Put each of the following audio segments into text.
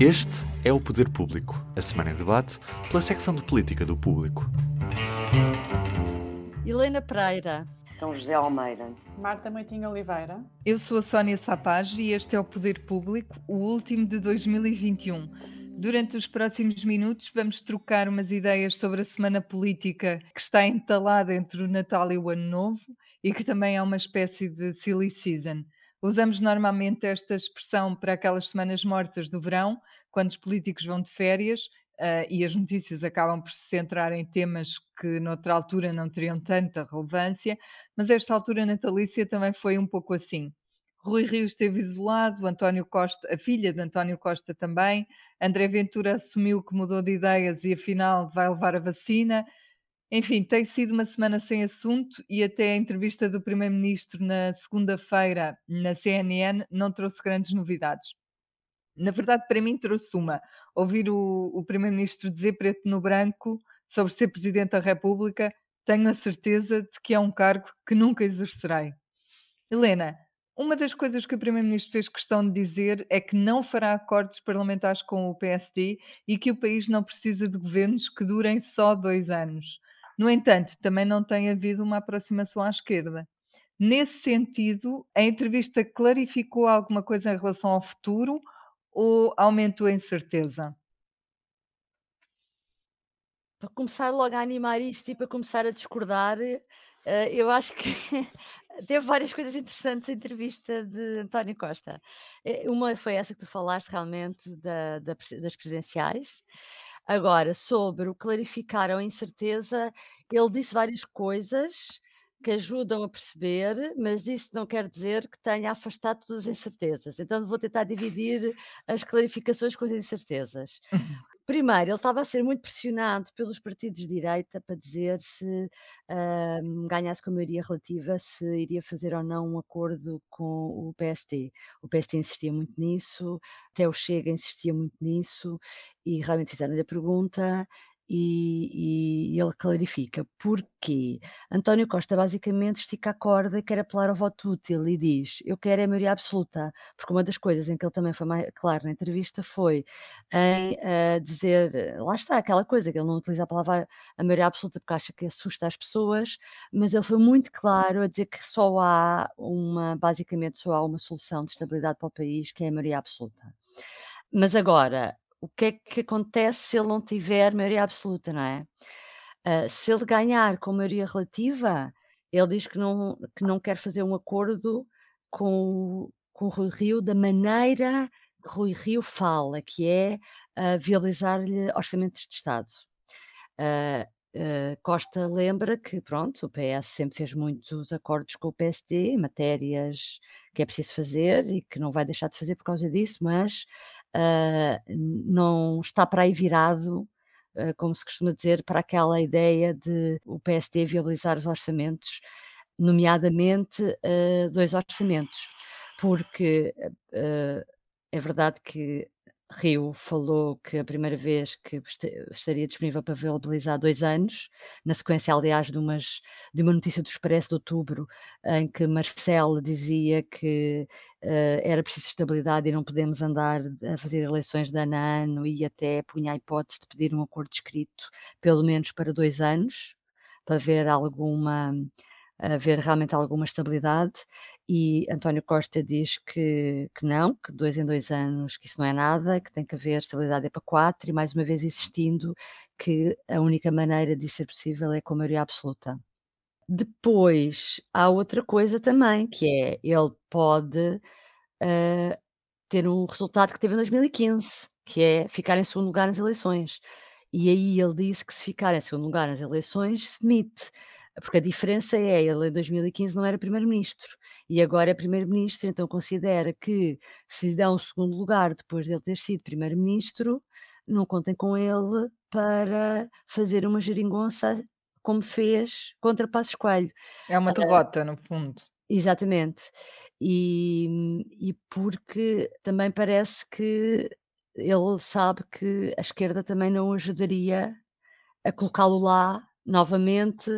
Este é o Poder Público, a semana em debate pela secção de política do Público. Helena Pereira. São José Almeida. Marta Moitinho Oliveira. Eu sou a Sónia Sapaz e este é o Poder Público, o último de 2021. Durante os próximos minutos vamos trocar umas ideias sobre a semana política que está entalada entre o Natal e o Ano Novo e que também é uma espécie de silly season. Usamos normalmente esta expressão para aquelas semanas mortas do verão, quando os políticos vão de férias uh, e as notícias acabam por se centrar em temas que noutra altura não teriam tanta relevância, mas esta altura natalícia também foi um pouco assim. Rui Rio esteve isolado, António Costa, a filha de António Costa também, André Ventura assumiu que mudou de ideias e afinal vai levar a vacina, enfim, tem sido uma semana sem assunto e até a entrevista do Primeiro-Ministro na segunda-feira na CNN não trouxe grandes novidades. Na verdade, para mim, trouxe uma. Ouvir o, o Primeiro-Ministro dizer preto no branco sobre ser Presidente da República, tenho a certeza de que é um cargo que nunca exercerei. Helena, uma das coisas que o Primeiro-Ministro fez questão de dizer é que não fará acordos parlamentares com o PSD e que o país não precisa de governos que durem só dois anos. No entanto, também não tem havido uma aproximação à esquerda. Nesse sentido, a entrevista clarificou alguma coisa em relação ao futuro ou aumentou a incerteza? Para começar logo a animar isto e para começar a discordar, eh, eu acho que teve várias coisas interessantes a entrevista de António Costa. Eh, uma foi essa que tu falaste realmente da, da, das presidenciais, Agora, sobre o clarificar a incerteza, ele disse várias coisas que ajudam a perceber, mas isso não quer dizer que tenha afastado todas as incertezas. Então vou tentar dividir as clarificações com as incertezas. Primeiro, ele estava a ser muito pressionado pelos partidos de direita para dizer se ganhasse com a maioria relativa, se iria fazer ou não um acordo com o PST. O PST insistia muito nisso, até o Chega insistia muito nisso, e realmente fizeram-lhe a pergunta, e, e, ele clarifica porque António Costa basicamente estica a corda e quer apelar ao voto útil e diz: Eu quero a maioria absoluta, porque uma das coisas em que ele também foi mais claro na entrevista foi em uh, dizer: lá está, aquela coisa que ele não utiliza a palavra a maioria absoluta porque acha que assusta as pessoas, mas ele foi muito claro a dizer que só há uma, basicamente, só há uma solução de estabilidade para o país que é a maioria absoluta. Mas agora, o que é que acontece se ele não tiver maioria absoluta, não é? Uh, se ele ganhar com maioria relativa, ele diz que não, que não quer fazer um acordo com, com o Rui Rio da maneira que Rui Rio fala, que é uh, viabilizar-lhe orçamentos de Estado. Uh, Costa lembra que, pronto, o PS sempre fez muitos acordos com o PSD matérias que é preciso fazer e que não vai deixar de fazer por causa disso, mas uh, não está para aí virado, uh, como se costuma dizer, para aquela ideia de o PSD viabilizar os orçamentos, nomeadamente dois orçamentos, porque é verdade que Rio falou que a primeira vez que estaria disponível para viabilizar dois anos, na sequência, aliás, de, umas, de uma notícia do Expresso de outubro, em que Marcelo dizia que uh, era preciso estabilidade e não podemos andar a fazer eleições de ano a ano, e até punha a hipótese de pedir um acordo escrito, pelo menos para dois anos, para ver alguma haver realmente alguma estabilidade e António Costa diz que, que não, que dois em dois anos, que isso não é nada, que tem que haver estabilidade é para quatro, e mais uma vez insistindo que a única maneira de ser possível é com a maioria absoluta. Depois, há outra coisa também, que é, ele pode uh, ter um resultado que teve em 2015, que é ficar em segundo lugar nas eleições. E aí ele disse que se ficar em segundo lugar nas eleições, se demite. Porque a diferença é, ele em 2015 não era primeiro-ministro e agora é primeiro-ministro, então considera que se lhe dá um segundo lugar depois de ele ter sido primeiro-ministro, não contem com ele para fazer uma geringonça como fez contra Passos Coelho. É uma derrota, uh, no fundo. Exatamente. E, e porque também parece que ele sabe que a esquerda também não ajudaria a colocá-lo lá novamente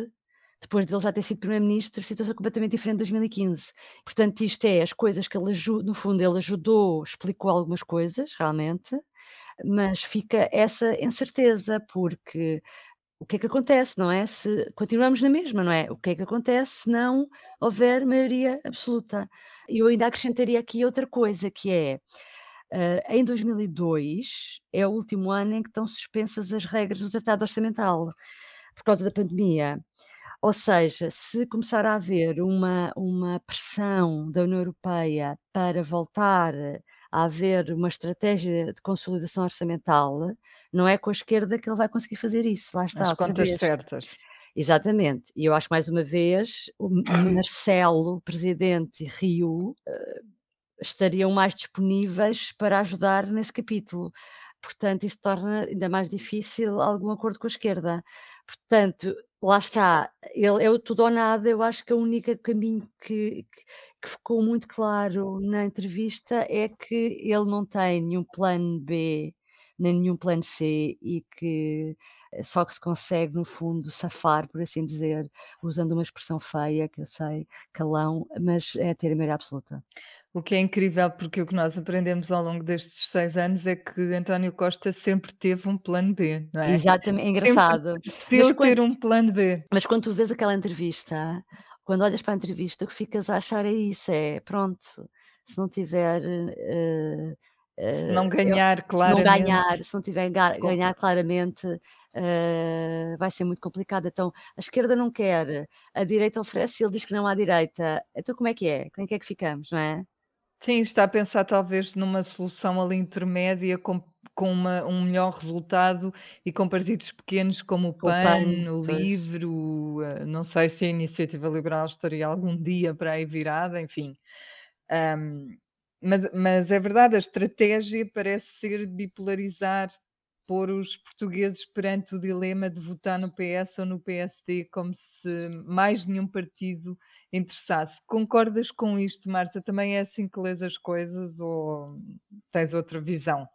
depois dele já ter sido primeiro-ministro, situação é completamente diferente de 2015. Portanto, isto é as coisas que ele ajudou, no fundo, ele ajudou, explicou algumas coisas, realmente, mas fica essa incerteza, porque o que é que acontece, não é? Se continuamos na mesma, não é? O que é que acontece se não houver maioria absoluta? E eu ainda acrescentaria aqui outra coisa, que é, uh, em 2002 é o último ano em que estão suspensas as regras do Tratado Orçamental, por causa da pandemia. Ou seja, se começar a haver uma, uma pressão da União Europeia para voltar a haver uma estratégia de consolidação orçamental, não é com a esquerda que ele vai conseguir fazer isso. Lá está. As contas vez. certas. Exatamente. E eu acho mais uma vez o Marcelo, presidente e Rio, uh, estariam mais disponíveis para ajudar nesse capítulo. Portanto, isso torna ainda mais difícil algum acordo com a esquerda. Portanto, lá está, ele é o tudo ou nada, eu acho que o único caminho que, que, que ficou muito claro na entrevista é que ele não tem nenhum plano B, nem nenhum plano C e que só que se consegue, no fundo, safar, por assim dizer, usando uma expressão feia, que eu sei, calão, mas é ter a maioria absoluta. O que é incrível, porque o que nós aprendemos ao longo destes seis anos é que António Costa sempre teve um plano B, não é? Exatamente, é engraçado. Sempre ter um plano B. Mas quando tu vês aquela entrevista, quando olhas para a entrevista, o que ficas a achar é isso: é pronto, se não tiver. Uh, se não ganhar claramente. Se não ganhar, se não tiver ganhar claramente, uh, vai ser muito complicado. Então, a esquerda não quer, a direita oferece, ele diz que não há direita. Então, como é que é? Como é que é que ficamos, não é? Sim, está a pensar talvez numa solução ali intermédia com, com uma, um melhor resultado e com partidos pequenos como o PAN, o, PAN, o LIVRE, o, eh, não sei se a Iniciativa Liberal estaria algum dia para aí virada, enfim. Um, mas, mas é verdade, a estratégia parece ser bipolarizar, pôr os portugueses perante o dilema de votar no PS ou no PSD, como se mais nenhum partido interessasse. Concordas com isto, Marta? Também é assim que lês as coisas ou tens outra visão?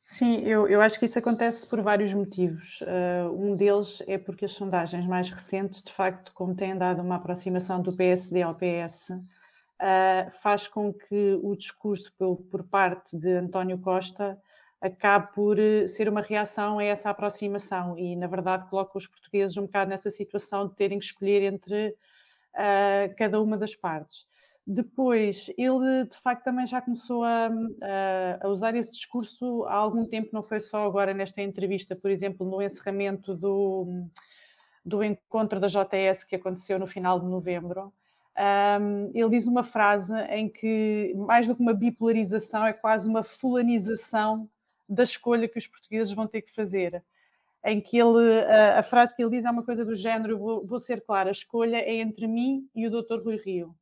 Sim, eu, eu acho que isso acontece por vários motivos. Uh, um deles é porque as sondagens mais recentes, de facto, como têm dado uma aproximação do PSD ao PS, uh, ah, faz com que o discurso por, por parte de António Costa acabe por eh, ser uma reação a essa aproximação e, na verdade, coloca os portugueses um bocado nessa situação de terem que escolher entre uh, cada uma das partes. Depois, ele de facto também já começou a, a, usar esse discurso há algum tempo, não foi só agora nesta entrevista, por exemplo, no encerramento do, do encontro da JS que aconteceu no final de novembro. Um, ele diz uma frase em que, mais do que uma bipolarização, é quase uma fulanização da escolha que os portugueses vão ter que fazer em que ele, a, a, frase que ele diz é uma coisa do género, vou, vou ser clara, a escolha é entre mim e o Dr. Rui Rio.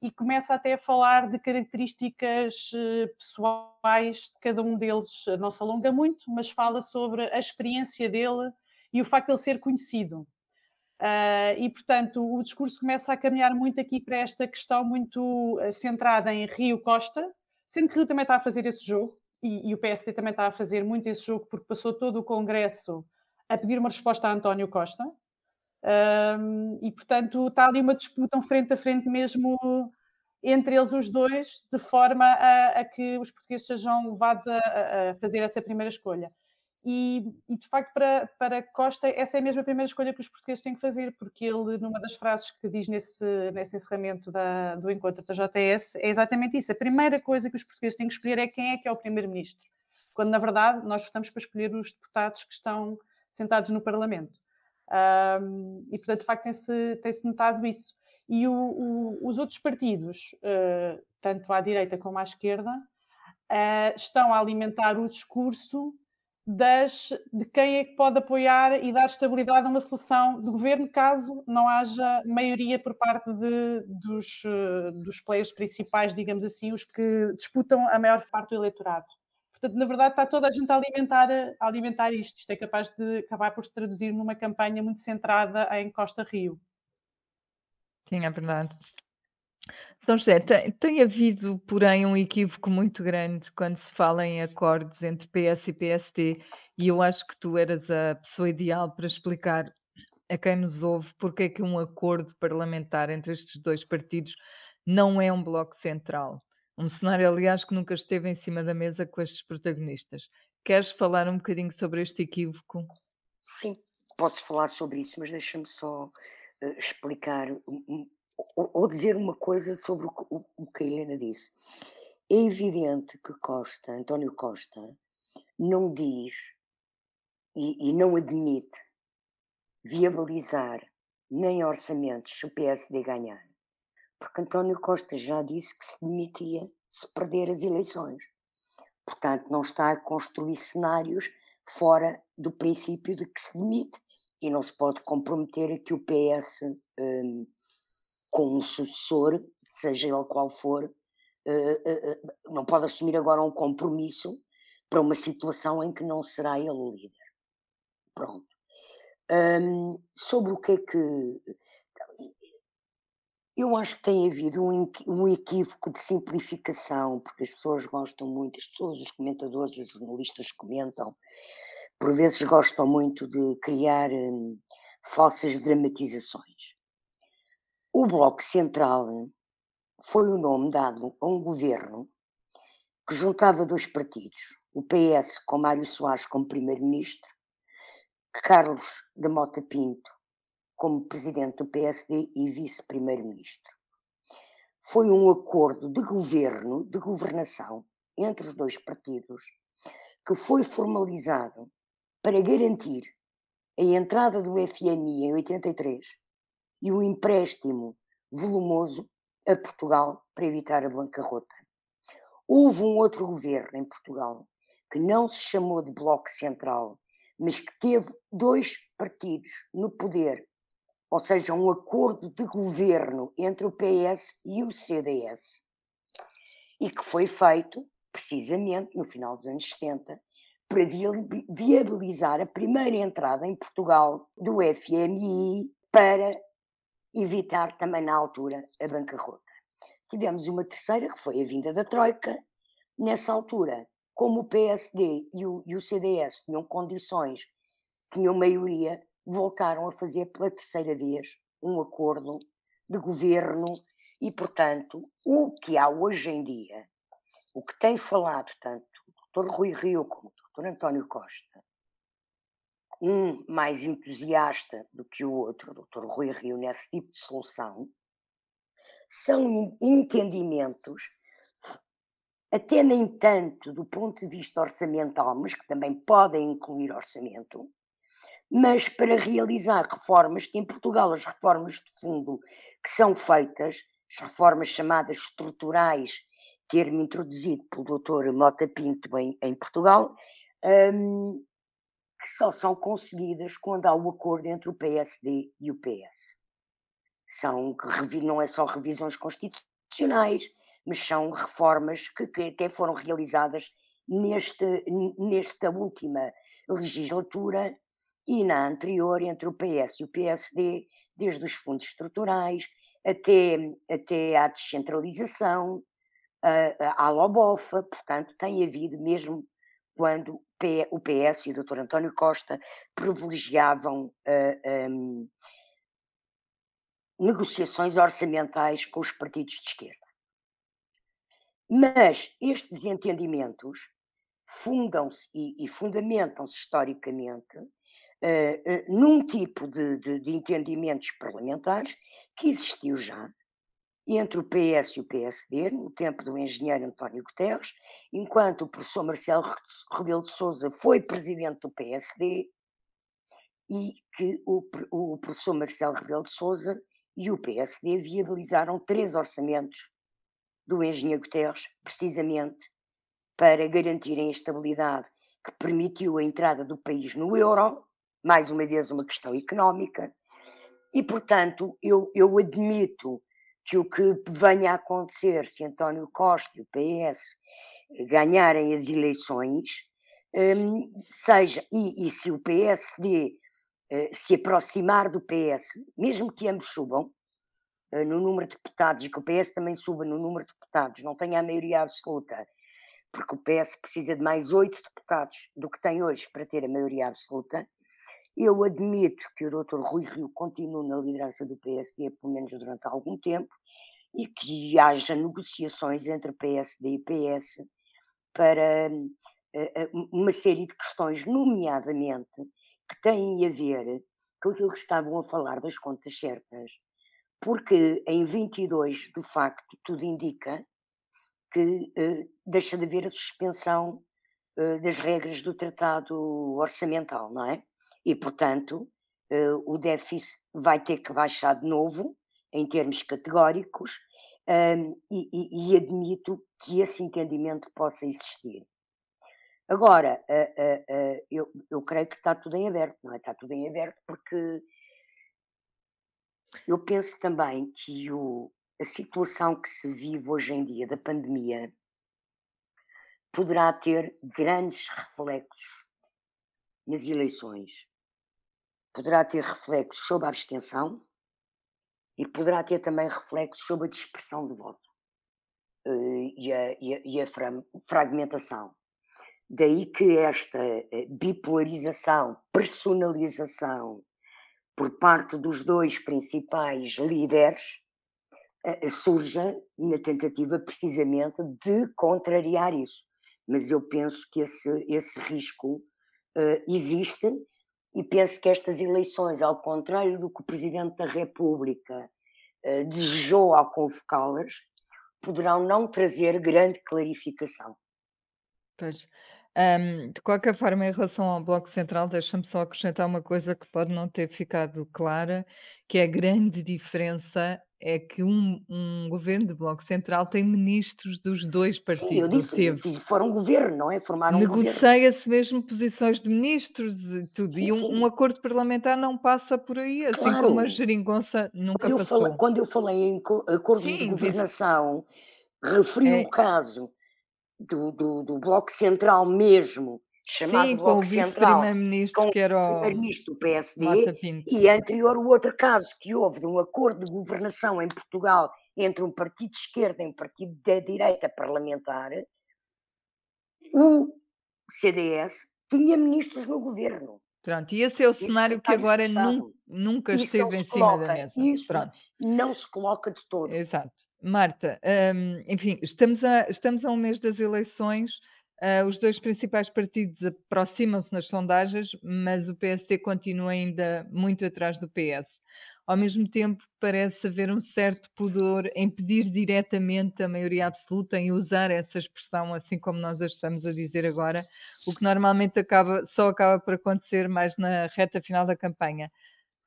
E começa até a falar de características eh, pessoais de cada um deles. Não se alonga muito, mas fala sobre a experiência dele e o facto de ele ser conhecido. Uh, e, portanto, o discurso começa a caminhar muito aqui para esta questão muito eh, centrada em Rio Costa, sendo que Rio também está a fazer esse jogo, e, e, o PSD também está a fazer muito esse jogo porque passou todo o Congresso a pedir uma resposta a António Costa. Um, e, portanto, está ali uma disputa um frente a frente mesmo entre eles os dois, de forma a, a que os portugueses sejam levados a, a, fazer essa primeira escolha. E, e, de facto, para, para Costa, essa é mesmo a primeira escolha que os portugueses têm que fazer, porque ele, numa das frases que diz nesse, nesse encerramento da, do encontro da JS, é exatamente isso. A primeira coisa que os portugueses têm que escolher é quem é que é o primeiro-ministro, quando, na verdade, nós votamos para escolher os deputados que estão sentados no Parlamento. Um, e, portanto, de facto, tem-se tem -se notado isso. E o, o, os outros partidos, uh, tanto à direita como à esquerda, uh, estão a alimentar o discurso das, de quem é que pode apoiar e dar estabilidade a uma solução de governo, caso não haja maioria por parte de, dos, eh, dos players principais, digamos assim, os que disputam a maior parte do eleitorado. Portanto, na verdade, está toda a gente a alimentar, a alimentar isto. Isto é capaz de acabar por se traduzir numa campanha muito centrada em Costa Rio. Sim, é verdade. São José, tem, tem havido, porém, um equívoco muito grande quando se fala em acordos entre PS e PSD, e eu acho que tu eras a pessoa ideal para explicar a quem nos ouve porque é que um acordo parlamentar entre estes dois partidos não é um bloco central. Um cenário, aliás, que nunca esteve em cima da mesa com estes protagonistas. Queres falar um bocadinho sobre este equívoco? Sim, posso falar sobre isso, mas deixa-me só uh, explicar um, ou, ou, dizer uma coisa sobre o, o, o, que a Helena disse. É evidente que Costa, António Costa, não diz e, e não admite viabilizar nem orçamentos se o PSD ganhar porque António Costa já disse que se demitia se perder as eleições. Portanto, não está a construir cenários fora do princípio de que se demite e não se pode comprometer a que o PS, um, com um sucessor, seja ele qual for, uh, uh, uh, não pode assumir agora um compromisso para uma situação em que não será ele o líder. Pronto. Um, sobre o que é que eu acho que tem havido um, um equívoco de simplificação, porque as pessoas gostam muito, as pessoas, os comentadores, os jornalistas comentam, por vezes gostam muito de criar hum, falsas dramatizações. O Bloco Central foi o nome dado a um governo que juntava dois partidos, o PS com Mário Soares como primeiro-ministro, Carlos de Mota Pinto como presidente do PSD e vice-primeiro-ministro. Foi um acordo de governo, de governação, entre os dois partidos, que foi formalizado para garantir a entrada do FMI em 83 e o empréstimo volumoso a Portugal para evitar a bancarrota. Houve um outro governo em Portugal que não se chamou de Bloco Central, mas que teve dois partidos no poder ou seja, um acordo de governo entre o PS e o CDS, e que foi feito precisamente no final dos anos 70 para viabilizar a primeira entrada em Portugal do FMI para evitar também na altura a bancarrota. Tivemos uma terceira, que foi a vinda da Troika. Nessa altura, como o PSD e o, e o CDS tinham condições, tinham maioria, voltaram a fazer pela terceira vez um acordo de governo e, portanto, o que há hoje em dia, o que tem falado tanto o Dr. Rui Rio como o Dr. António Costa, um mais entusiasta do que o outro, o Dr. Rui Rio, nesse tipo de solução, são entendimentos, até nem tanto do ponto de vista orçamental, mas que também podem incluir orçamento, mas para realizar reformas, que em Portugal as reformas de fundo que são feitas, as reformas chamadas estruturais, termo introduzido pelo Dr. Mota Pinto em, em Portugal, um, que só são conseguidas quando há o acordo entre o PSD e o PS. São, não é só revisões constitucionais, mas são reformas que, que até foram realizadas neste, nesta última legislatura e na anterior entre o PS e o PSD, desde os fundos estruturais até, até à descentralização, à Lobofa, portanto, tem havido mesmo quando o PS e o Dr. António Costa privilegiavam uh, um, negociações orçamentais com os partidos de esquerda. Mas estes entendimentos fundam-se e, e fundamentam-se historicamente uh, num tipo de, de, de entendimentos parlamentares que existiu já entre o PS e o PSD, no tempo do engenheiro António Guterres, enquanto o professor Marcelo Rebelo de Sousa foi presidente do PSD e que o, o professor Marcelo Rebelo de Sousa e o PSD viabilizaram três orçamentos do engenheiro Guterres, precisamente para garantirem a estabilidade que permitiu a entrada do país no euro mais uma vez, uma questão económica. E, portanto, eu, eu admito que o que venha a acontecer se António Costa e o PS ganharem as eleições, um, seja, e, e, se o PSD eh, se aproximar do PS, mesmo que ambos subam uh, no número de deputados e que o PS também suba no número de deputados, não tenha a maioria absoluta, porque o PS precisa de mais oito deputados do que tem hoje para ter a maioria absoluta, Eu admito que o Dr. Rui Rio continue na liderança do PSD, pelo menos durante algum tempo, e que haja negociações entre PSD e PS para uh, uma série de questões, nomeadamente, que têm a ver com aquilo que estavam a falar das contas certas, porque em 22, de facto, tudo indica que uh, deixa de haver a suspensão das regras do tratado orçamental, não é? E, portanto, uh, o déficit vai ter que baixar de novo, em termos categóricos, um, e, e, e, admito que esse entendimento possa existir. Agora, eu, eu creio que está tudo em aberto, não é? Está tudo em aberto porque eu penso também que o, a situação que se vive hoje em dia da pandemia poderá ter grandes reflexos nas eleições. Poderá ter reflexos sobre a abstenção e poderá ter também reflexos sobre a dispersão de voto uh, e a, e a, e a fragmentação. Daí que esta eh, bipolarização, personalização por parte dos dois principais líderes uh, surja na tentativa precisamente de contrariar isso. Mas eu penso que esse, esse risco existe e penso que estas eleições, ao contrário do que o Presidente da República uh, desejou ao convocá-las, poderão não trazer grande clarificação. Pois. Um, de qualquer forma, em relação ao Bloco Central, deixa-me só acrescentar uma coisa que pode não ter ficado clara, que é a grande diferença é que um, um governo de Bloco Central tem ministros dos dois partidos. Sim, eu disse, teve. foram governo, não é? Formaram um Negocia-se mesmo posições de ministros e tudo. Sim, e um, um, acordo parlamentar não passa por aí, assim claro. como a geringonça nunca quando passou. Eu falei, quando eu falei em acordos sim, de governação, referi é. o caso do, do, do Bloco Central mesmo, chamado Sim, Bloco com Central, era o primeiro-ministro do PSD, e anterior o outro caso que houve de um acordo de governação em Portugal entre um partido de esquerda e um partido da direita parlamentar, o CDS tinha ministros no governo. Pronto, e esse é o cenário que agora nunca, nunca esteve em cima coloca, da mesa. Isso Pronto. não se coloca de todo. Exato. Marta, hum, enfim, estamos a, estamos a um mês das eleições, uh, os dois principais partidos aproximam-se nas sondagens, mas o PSD continua ainda muito atrás do PS. Ao mesmo tempo, parece haver um certo pudor em pedir diretamente a maioria absoluta, em usar essa expressão, assim como nós a estamos a dizer agora, o que normalmente acaba, só acaba por acontecer mais na reta final da campanha.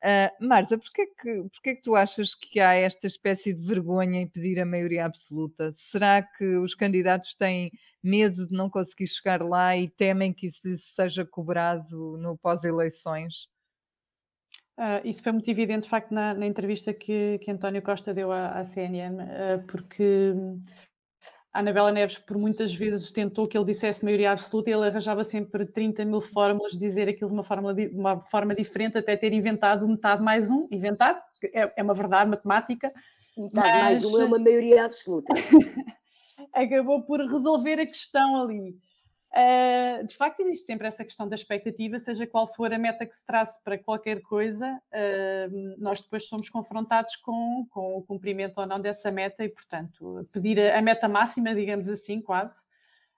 Uh, Marta, porquê que, porquê que tu achas que há esta espécie de vergonha em pedir a maioria absoluta? Será que os candidatos têm medo de não conseguir chegar lá e temem que isso lhes seja cobrado no pós-eleições? Uh, isso foi muito evidente, de facto, na, na entrevista que, que António Costa deu à, à CNN, uh, porque a Anabela Neves por muitas vezes tentou que ele dissesse maioria absoluta e ele arranjava sempre 30 mil fórmulas de dizer aquilo de uma forma, de uma forma diferente, até ter inventado metade mais um, inventado, é, é uma verdade matemática. Metade mas... mais um é uma maioria absoluta. acabou por resolver a questão ali. Uh, de facto, existe sempre essa questão da expectativa, seja qual for a meta que se trace para qualquer coisa, uh, nós depois somos confrontados com, com, o cumprimento ou não dessa meta e, portanto, pedir a, a meta máxima, digamos assim, quase,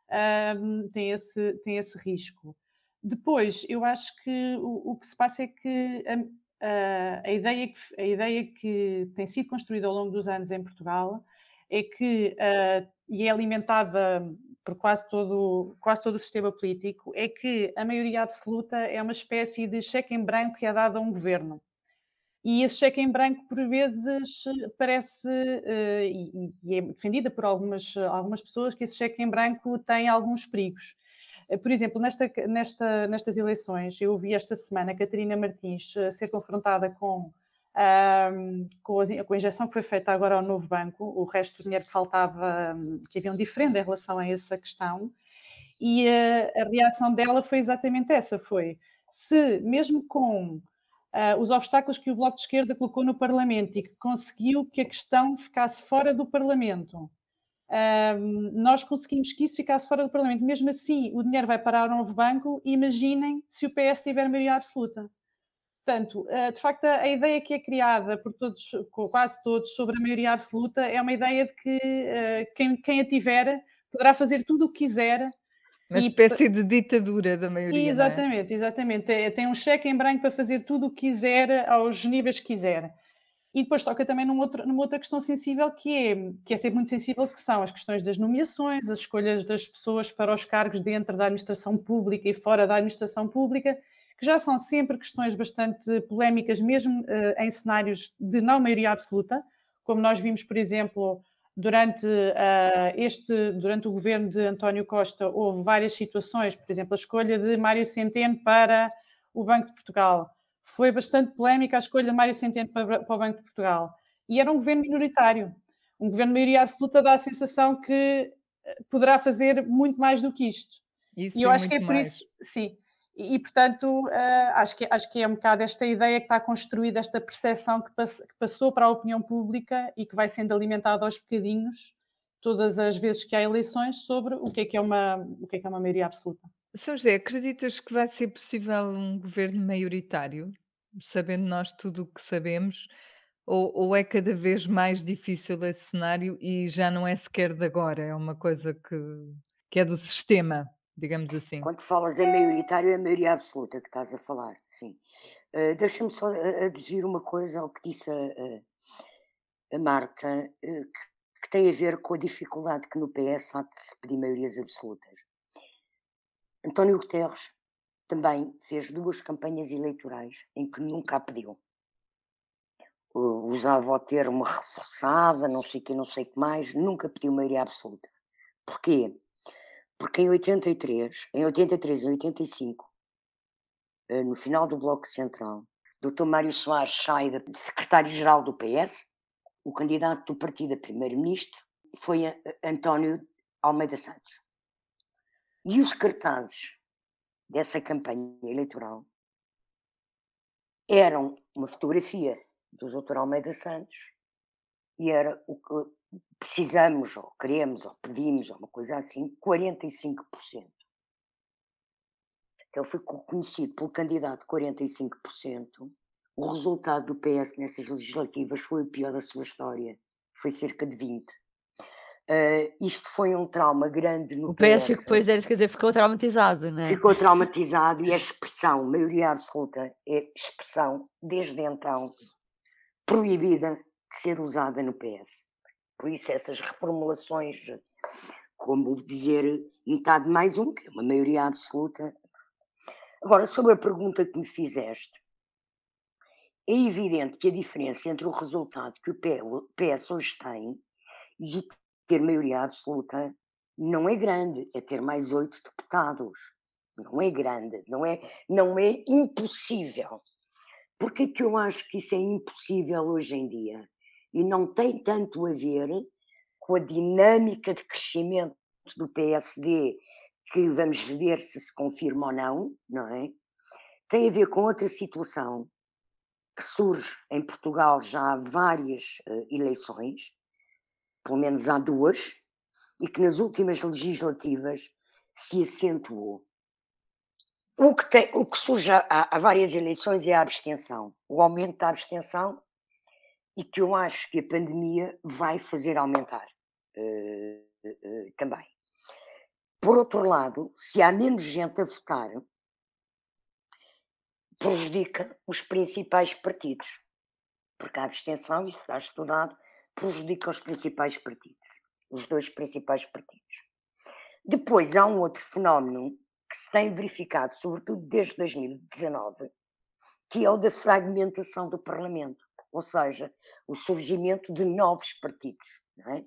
uh, tem, esse, tem esse risco. Depois, eu acho que o, o que se passa é que a, a, ideia que a ideia que tem sido construída ao longo dos anos em Portugal é que, e é alimentada por quase todo, quase todo o sistema político, é que a maioria absoluta é uma espécie de cheque em branco que é dado a um governo. E esse cheque em branco, por vezes, parece, uh, e, é defendida por algumas, algumas pessoas, que esse cheque em branco tem alguns perigos. Uh, por exemplo, nesta, nesta, nestas eleições, eu vi esta semana Catarina Martins uh, ser confrontada com um, com, a, com, a, injeção que foi feita agora ao novo banco, o resto do dinheiro que faltava, que havia um diferente em relação a essa questão, e a, a reação dela foi exatamente essa, foi se mesmo com uh, os obstáculos que o Bloco de Esquerda colocou no Parlamento e que conseguiu que a questão ficasse fora do Parlamento, nós conseguimos que isso ficasse fora do Parlamento. Mesmo assim, o dinheiro vai parar ao novo banco. Imaginem se o PS tiver maioria absoluta Portanto, eh, de facto, a ideia que é criada por todos, quase todos, sobre a maioria absoluta é uma ideia de que eh, quem, quem a tiver poderá fazer tudo o que quiser. Uma e, espécie de ditadura da maioria. É? Exatamente, é? exatamente. Tem um cheque em branco para fazer tudo o que quiser, aos níveis que quiser. E depois toca também num outro, numa outra questão sensível que é, que é sempre muito sensível, que são as questões das nomeações, as escolhas das pessoas para os cargos dentro da administração pública e fora da administração pública, que já são sempre questões bastante polémicas, mesmo uh, em cenários de não maioria absoluta, como nós vimos, por exemplo, durante, uh, este, durante o governo de António Costa, houve várias situações, por exemplo, a escolha de Mário Centeno para o Banco de Portugal foi bastante polémica a escolha de Mário Centeno para, para o Banco de Portugal. E era um governo minoritário. Um governo de maioria absoluta dá a sensação que eh, poderá fazer muito mais do que isto. Isso e eu acho que é por mais. isso, sim. E, portanto, uh, acho, que, acho que é um bocado esta ideia que está construída, esta percepção que passou para a opinião pública e que vai sendo alimentada aos bocadinhos, todas as vezes que há eleições, sobre o que é que é uma, o que é, que é uma maioria absoluta. São José, acreditas que vai ser possível um governo maioritário, sabendo nós tudo o que sabemos, ou, ou é cada vez mais difícil esse cenário e já não é sequer de agora, é uma coisa que, que é do sistema, digamos assim? Quando falas em maioritário, é a maioria absoluta que estás a falar, sim. Uh, Deixa-me só aduzir uma coisa ao que disse a, a Marta, uh, que, que tem a ver com a dificuldade que no PS há de se pedir maiorias absolutas. António Guterres também fez duas campanhas eleitorais em que nunca a pediu. Usava o termo reforçada, não sei o que, não sei o que mais, nunca pediu maioria absoluta. Porquê? Porque em 83, em 83 e 85, eh, no final do Bloco Central, Dr. Mário Soares sai de secretário-geral do PS, o candidato do partido a primeiro-ministro foi António Almeida Santos. E os cartazes dessa campanha eleitoral eram uma fotografia do Dr. Almeida Santos e era o que precisamos, ou queremos, ou pedimos, ou uma coisa assim, 45%. Ele foi conhecido pelo candidato 45%. O resultado do PS nessas legislativas foi o pior da sua história. Foi cerca de 20%. Uh, isto foi um trauma grande no o PS. O PS depois quer dizer, ficou traumatizado, não é? Ficou traumatizado e a expressão, maioria absoluta, é expressão, desde então, proibida ser usada no PS. Por isso essas reformulações, como dizer metade mais um, que é uma maioria absoluta. Agora, sobre a pergunta que me fizeste, é evidente que a diferença entre o resultado que o PS hoje tem e ter maioria absoluta não é grande, é ter mais oito deputados. Não é grande, não é, não é impossível. Porque que eu acho que isso é impossível hoje em dia? E não tem tanto a ver com a dinâmica de crescimento do PSD, que vamos ver se se confirma ou não, não é? Tem a ver com outra situação que surge em Portugal já há várias uh, eleições, pelo menos há duas, e que nas últimas legislativas se acentuou. O que, tem, o que surge há, há várias eleições é a abstenção, o aumento da abstenção, e que eu acho que a pandemia vai fazer aumentar uh, uh, também. Por outro lado, se há menos gente a votar, prejudica os principais partidos, porque a abstenção, isso está estudado, prejudica os principais partidos, os dois principais partidos. Depois há um outro fenómeno que se tem verificado, sobretudo desde 2019, que é o da fragmentação do Parlamento, ou seja, o surgimento de novos partidos. É?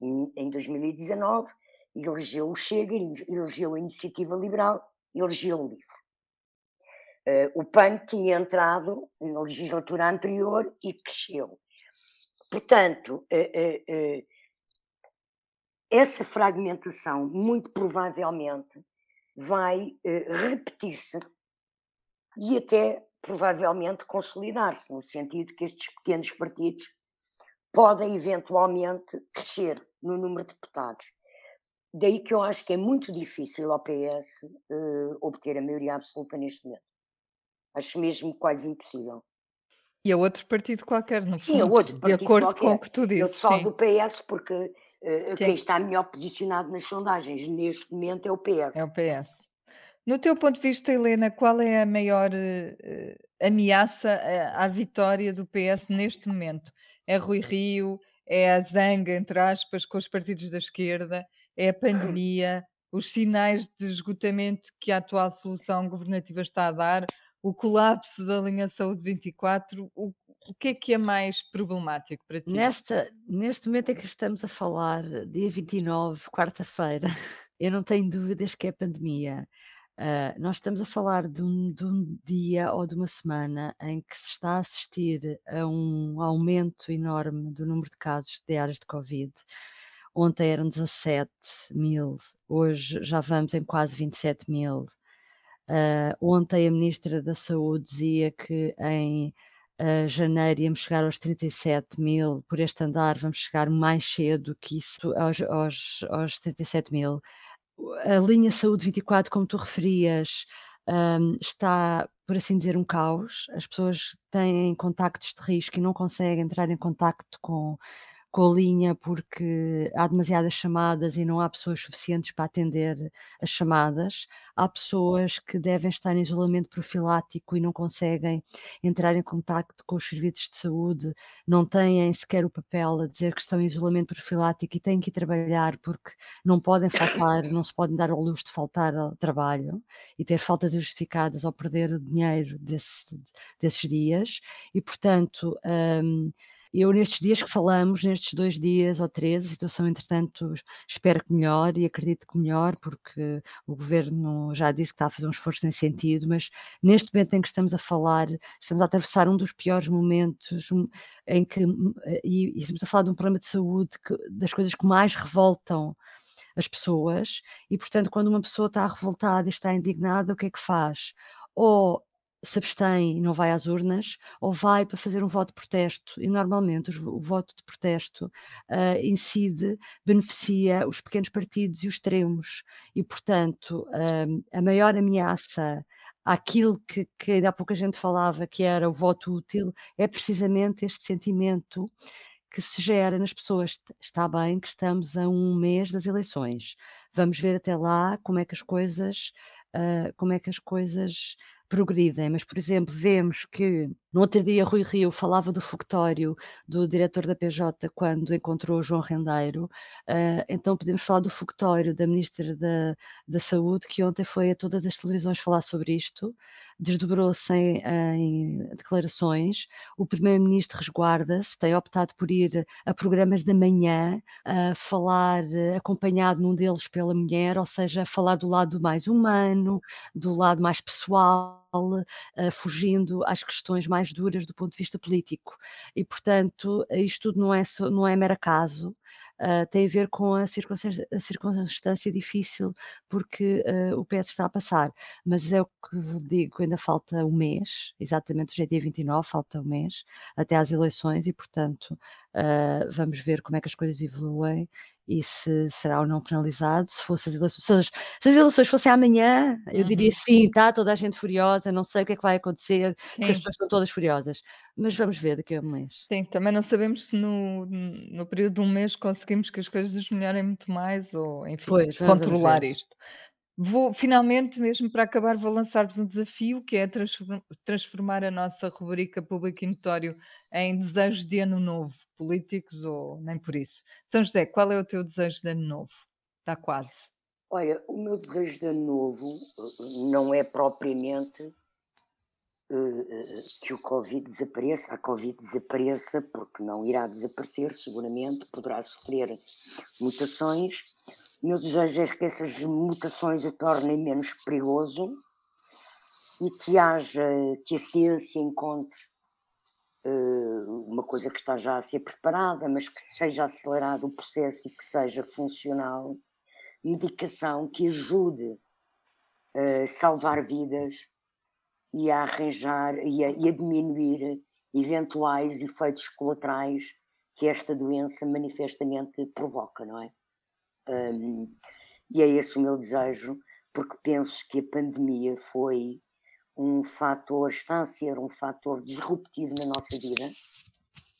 Em 2019, elegeu o Chega, elegeu a Iniciativa Liberal, elegeu o Livre. Uh, o PAN tinha entrado na legislatura anterior e cresceu. Portanto, eh, eh, eh, essa fragmentação, muito provavelmente, vai repetir-se e até provavelmente consolidar-se, no sentido que estes pequenos partidos podem eventualmente crescer no número de deputados. Daí que eu acho que é muito difícil ao PS uh, obter a maioria absoluta neste momento. Acho mesmo quase impossível. E a outro partido qualquer, no Sim, a fundo, outro de partido acordo com o qualquer. que tu Eu dizes, te falo sim. do PS porque uh, quem está melhor posicionado nas sondagens neste momento é o PS. É o PS. No teu ponto de vista, Helena, qual é a maior eh, ameaça à, à vitória do PS neste momento? É Rui Rio? É a zanga, entre aspas, com os partidos da esquerda? É a pandemia? Os sinais de esgotamento que a atual solução governativa está a dar? O colapso da linha Saúde 24? O, o que é que é mais problemático para ti? Nesta, neste momento em que estamos a falar, dia 29, quarta-feira, eu não tenho dúvidas que é pandemia. Uh, nós estamos a falar de um, de um, dia ou de uma semana em que se está a assistir a um aumento enorme do número de casos de áreas de Covid. Ontem eram 17 mil, hoje já vamos em quase 27 mil. Uh, ontem a Ministra da Saúde dizia que em uh, janeiro íamos chegar aos 37 mil, por este andar vamos chegar mais cedo que isso, aos, aos, aos 37 mil a linha Saúde 24, como tu referias, um, está, por assim dizer, um caos. As pessoas têm contactos de risco e não conseguem entrar em contacto com, com a linha porque há demasiadas chamadas e não há pessoas suficientes para atender as chamadas. Há pessoas que devem estar em isolamento profilático e não conseguem entrar em contacto com os serviços de saúde, não têm sequer o papel a dizer que estão em isolamento profilático e têm que ir trabalhar porque não podem faltar, não se podem dar ao luxo de faltar ao trabalho e ter faltas justificadas ou perder o dinheiro desse, desses dias. E, portanto, um, eu, nestes dias que falamos, nestes dois dias ou três, a situação, entretanto, espero que melhore e acredito que melhore, porque o governo já disse que está a fazer um esforço nesse sentido, mas neste momento em que estamos a falar, estamos a atravessar um dos piores momentos em que, e, e estamos a falar de um problema de saúde, que, das coisas que mais revoltam as pessoas, e portanto, quando uma pessoa está revoltada e está indignada, o que é que faz? Ou se abstém e não vai às urnas, ou vai para fazer um voto de protesto. E normalmente o, voto de protesto uh, incide, beneficia os pequenos partidos e os extremos. E, portanto, uh, a maior ameaça àquilo que, que ainda há pouca gente falava, que era o voto útil, é precisamente este sentimento que se gera nas pessoas. Está bem que estamos a um mês das eleições. Vamos ver até lá como é que as coisas, uh, como é que as coisas progridem, mas, por exemplo, vemos que no outro dia Rui Rio falava do fogotório do diretor da PJ quando encontrou João Rendeiro, uh, então podemos falar do fogotório da Ministra da, da Saúde, que ontem foi a todas as televisões falar sobre isto, desdobrou-se em, em, declarações, o Primeiro-Ministro resguarda-se, tem optado por ir a programas da manhã, a falar acompanhado num deles pela mulher, ou seja, falar do lado mais humano, do lado mais pessoal, Uh, fugindo às questões mais duras do ponto de vista político. E, portanto, isto tudo não é, não é mero acaso, uh, tem a ver com a circunstância, a circunstância difícil porque uh, o PS está a passar. Mas é o que digo, ainda falta um mês, exatamente hoje é dia 29, falta um mês até às eleições e, portanto, vamos ver como é que as coisas evoluem e se será ou não penalizado. Se, fosse as, eleições, se, as, se as eleições fossem amanhã, eu uhum. diria sim, está toda a gente furiosa, não sei o que é que vai acontecer, sim. porque as pessoas estão todas furiosas. Mas vamos ver daqui a um mês. Sim, também não sabemos se no, no período de um mês conseguimos que as coisas melhorem muito mais ou, enfim, pois, controlar isto. Vou, finalmente, mesmo para acabar, vou lançar-vos um desafio que é transformar a nossa rubrica Público e Notório em desejos de ano novo, políticos ou nem por isso. São José, qual é o teu desejo de ano novo? Está quase. Olha, o meu desejo de ano novo eh, não é propriamente uh, que o Covid desapareça. A Covid desapareça porque não irá desaparecer, seguramente, poderá sofrer mutações o meu desejo é que essas mutações o tornem menos perigoso e que haja, que a ciência encontre uma coisa que está já a ser preparada, mas que seja acelerado o processo e que seja funcional, medicação que ajude a salvar vidas e a arranjar e a, e a diminuir eventuais efeitos colaterais que esta doença manifestamente provoca, não é? Um, e é esse o meu desejo, porque penso que a pandemia foi um fator, está a ser um fator disruptivo na nossa vida,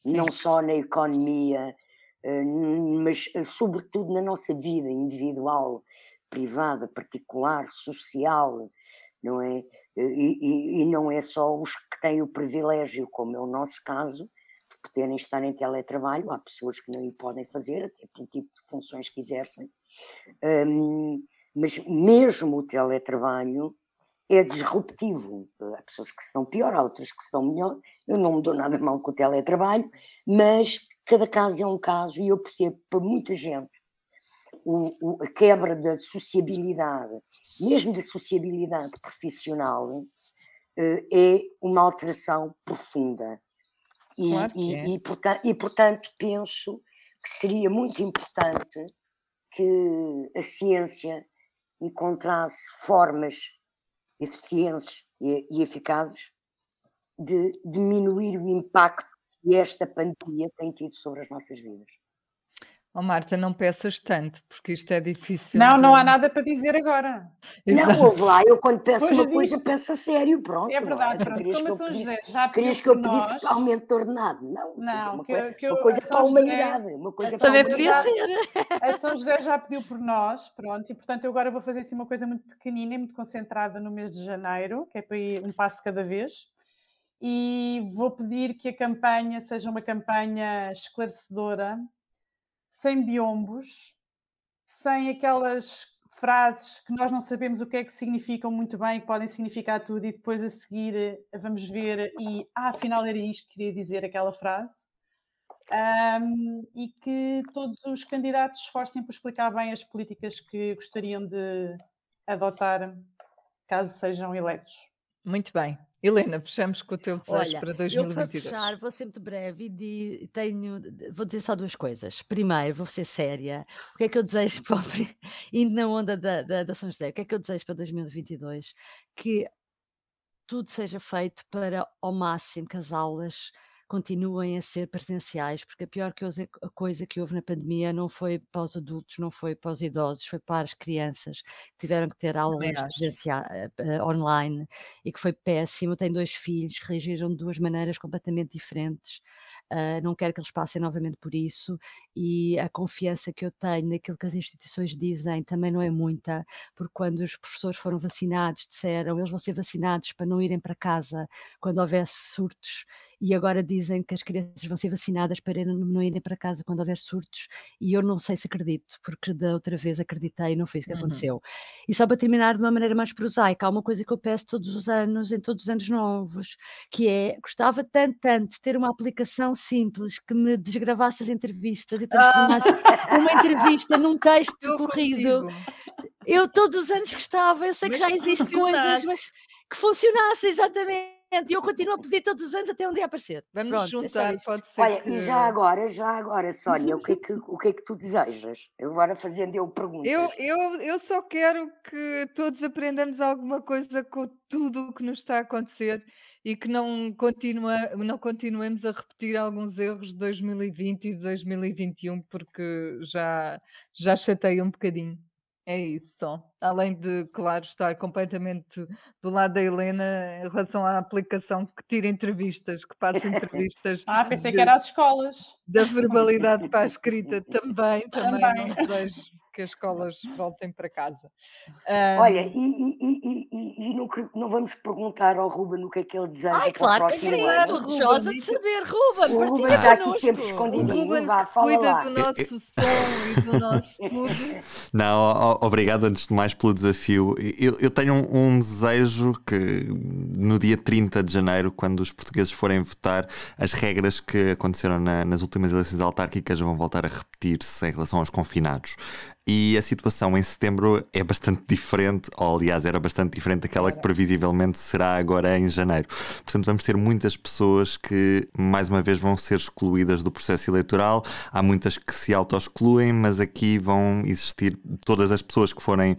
não só na economia, eh, mas eh, sobretudo na nossa vida individual, privada, particular, social, não é? E, e, e, não é só os que têm o privilégio, como é o nosso caso, de poderem estar em teletrabalho, há pessoas que não o podem fazer, até pelo tipo de funções que exercem, um, mas mesmo o teletrabalho é disruptivo. Há pessoas que se dão pior, há outras que se dão melhor. Eu não me dou nada mal com o teletrabalho, mas cada caso é um caso e eu percebo para muita gente o, o, a quebra da sociabilidade, mesmo da sociabilidade profissional, eh, é uma alteração profunda. E, claro e, é. e, portanto, e, portanto, penso que seria muito importante que a ciência encontrasse formas eficientes e, e eficazes de diminuir o impacto que esta pandemia tem tido sobre as nossas vidas. Oh, Marta, não peças tanto, porque isto é difícil. Não, de... não há nada para dizer agora. Exato. Não, ouve lá, eu quando peço uma coisa, disse... peço a sério, pronto. É verdade, é? pronto. Querias Como que eu pedisse, José já querias que eu pedisse nós... aumento de ordenado? Não, não uma, que, coisa, que eu, uma coisa para a humanidade. José... Uma coisa Também podia ser. A São José já pediu por nós, pronto, e portanto eu agora vou fazer assim uma coisa muito pequenina e muito concentrada no mês de janeiro, que é para ir um passo cada vez. E vou pedir que a campanha seja uma campanha esclarecedora, sem biombos, sem aquelas frases que nós não sabemos o que é que significam muito bem, que podem significar tudo, e depois a seguir eh, vamos ver e ah, afinal era isto que queria dizer aquela frase. Um, e que todos os candidatos esforcem por explicar bem as políticas que gostariam de adotar caso sejam eleitos. Muito bem. Helena, fechamos com o teu desejo Olha, para 2022. Eu para fechar vou ser muito breve e tenho, vou dizer só duas coisas. Primeiro, vou ser séria. O que é que eu desejo para indo na onda da, da, da São José, o que é que eu desejo para 2022? Que tudo seja feito para ao máximo que as aulas continuem a ser presenciais, porque a pior coisa que houve na pandemia não foi para os adultos, não foi para os idosos, foi para as crianças que tiveram que ter aulas presenciais, uh, online e que foi péssimo. Tenho dois filhos que reagiram de duas maneiras completamente diferentes. Uh, não quero que eles passem novamente por isso e a confiança que eu tenho naquilo que as instituições dizem também não é muita, porque quando os professores foram vacinados, disseram eles vão ser vacinados para não irem para casa quando houvesse surtos e agora dizem que as crianças vão ser vacinadas para não irem para casa quando houver surtos, e eu não sei se acredito, porque da outra vez acreditei e não foi isso que uhum. aconteceu. E só para terminar de uma maneira mais prosaica, há uma coisa que eu peço todos os anos, em todos os anos novos, que é, gostava tanto, tanto de ter uma aplicação simples que me desgravasse as entrevistas e transformasse ah. uma entrevista num texto eu corrido. Consigo. Eu todos os anos gostava, eu sei mas que já existem coisas, mas que funcionasse exatamente e eu continuo a pedir todos os anos até um dia aparecer. Vamos Pronto, é juntar, é pode ser. Olha, que... e já agora, já agora, Sónia, o que é que, o que, é que tu desejas? Eu agora fazendo eu perguntas. Eu, eu, eu só quero que todos aprendamos alguma coisa com tudo o que nos está a acontecer e que não, continua, não continuemos a repetir alguns erros de 2020 e de 2021, porque já, já chatei um bocadinho. É isso. Além de, claro, estar completamente do lado da Helena em relação à aplicação que tira entrevistas, que passa entrevistas. Ah, pensei de, que era as escolas. Da verbalidade para a escrita também, também, também. não desejo que as escolas voltem para casa. Um... Olha, e, e, e, e, não, não, vamos perguntar ao Ruben o que é que ele deseja Ai, para claro o próximo que sim, ano. estou desejosa de saber, Ruben. O Ruben está aqui sempre escondidinho, Ruben vá, fala cuida lá. do nosso som e do nosso tudo. Não, obrigado antes de mais pelo desafio. Eu, eu tenho um, um, desejo que no dia 30 de janeiro, quando os portugueses forem votar, as regras que aconteceram na, nas últimas eleições autárquicas vão voltar a repetir-se em relação aos confinados e a situação em setembro é bastante diferente, ou aliás, era bastante diferente daquela que previsivelmente será agora em janeiro. Portanto, vamos ter muitas pessoas que, mais uma vez, vão ser excluídas do processo eleitoral. Há muitas que se auto-excluem, mas aqui vão existir todas as pessoas que forem uh,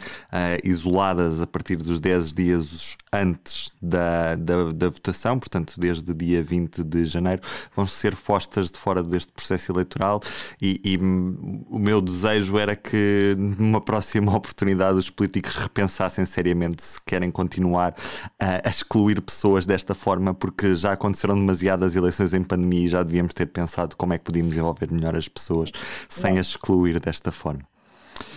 isoladas a partir dos 10 dias antes da, da, da, votação, portanto, desde dia 20 de janeiro, vão ser postas de fora deste processo eleitoral. E, e o meu desejo era que que numa próxima oportunidade os políticos repensassem seriamente se querem continuar a, a excluir pessoas desta forma, porque já aconteceram demasiadas eleições em pandemia e já devíamos ter pensado como é que podíamos envolver melhor as pessoas sem as excluir desta forma.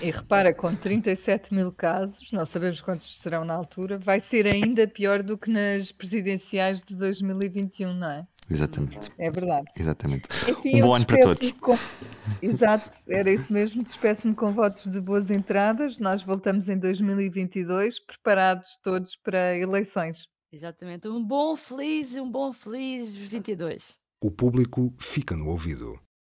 E repara, com 37 mil casos, não sabemos quantos serão na altura, vai ser ainda pior do que nas presidenciais de 2021, não é? Exatamente. É verdade. Exatamente. Enfim, um bom ano para todos. Com... Exato, era isso mesmo. Despeço-me com votos de boas entradas. Nós voltamos em 2022, preparados todos para eleições. Exatamente. Um bom feliz, um bom feliz 22. O público fica no ouvido.